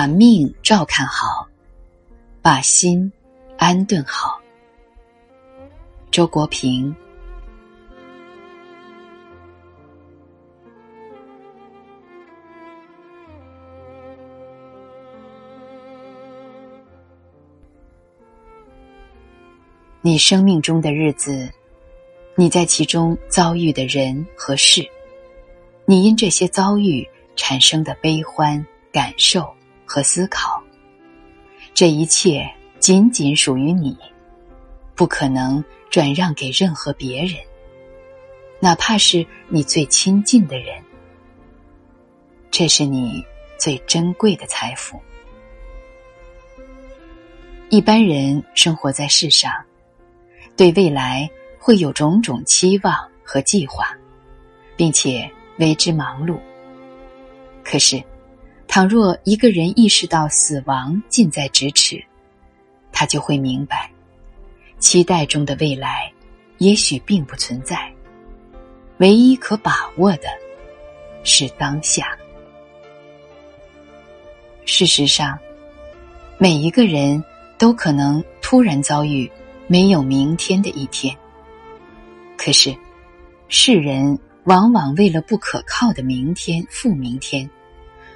把命照看好，把心安顿好。周国平。你生命中的日子，你在其中遭遇的人和事，你因这些遭遇产生的悲欢感受和思考，这一切仅仅属于你，不可能转让给任何别人，哪怕是你最亲近的人。这是你最珍贵的财富。一般人生活在世上。对未来会有种种期望和计划，并且为之忙碌。可是，倘若一个人意识到死亡近在咫尺，他就会明白，期待中的未来也许并不存在。唯一可把握的，是当下。事实上，每一个人都可能突然遭遇。没有明天的一天。可是，世人往往为了不可靠的明天、负明天，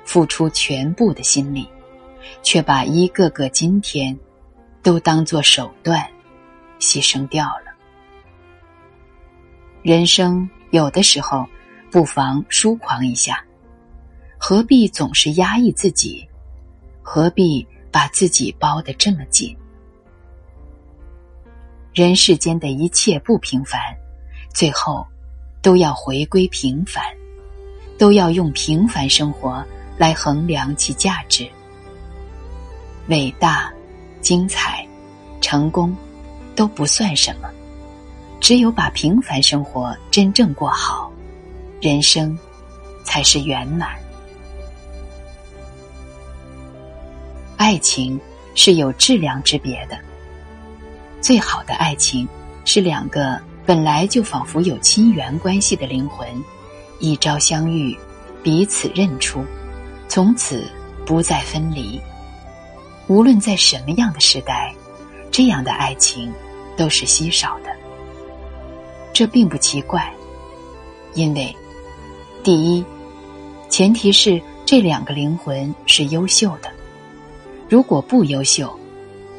付出全部的心力，却把一个个今天都当作手段牺牲掉了。人生有的时候不妨疏狂一下，何必总是压抑自己？何必把自己包得这么紧？人世间的一切不平凡，最后都要回归平凡，都要用平凡生活来衡量其价值。伟大、精彩、成功都不算什么，只有把平凡生活真正过好，人生才是圆满。爱情是有质量之别的。最好的爱情，是两个本来就仿佛有亲缘关系的灵魂，一朝相遇，彼此认出，从此不再分离。无论在什么样的时代，这样的爱情都是稀少的。这并不奇怪，因为第一，前提是这两个灵魂是优秀的。如果不优秀，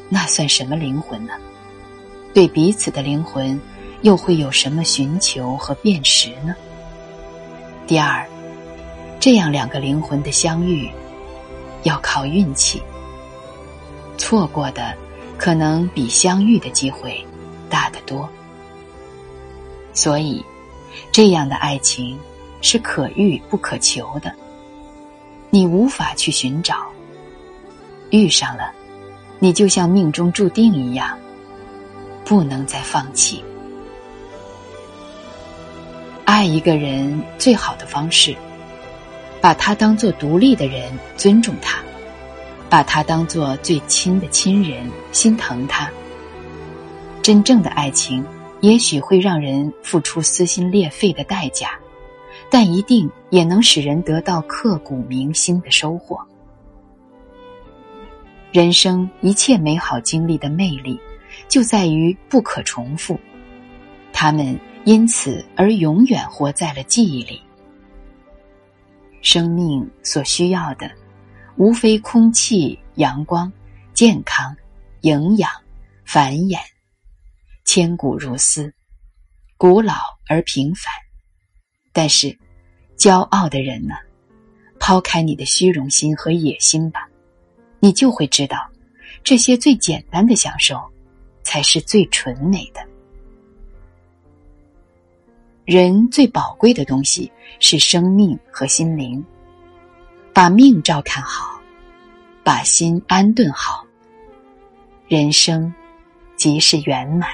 那算什么灵魂呢？对彼此的灵魂，又会有什么寻求和辨识呢？第二，这样两个灵魂的相遇，要靠运气。错过的，可能比相遇的机会大得多。所以，这样的爱情是可遇不可求的，你无法去寻找。遇上了，你就像命中注定一样。不能再放弃。爱一个人最好的方式，把他当做独立的人，尊重他；把他当做最亲的亲人，心疼他。真正的爱情，也许会让人付出撕心裂肺的代价，但一定也能使人得到刻骨铭心的收获。人生一切美好经历的魅力。就在于不可重复，他们因此而永远活在了记忆里。生命所需要的，无非空气、阳光、健康、营养、繁衍，千古如斯，古老而平凡。但是，骄傲的人呢？抛开你的虚荣心和野心吧，你就会知道，这些最简单的享受。才是最纯美的。人最宝贵的东西是生命和心灵。把命照看好，把心安顿好，人生即是圆满。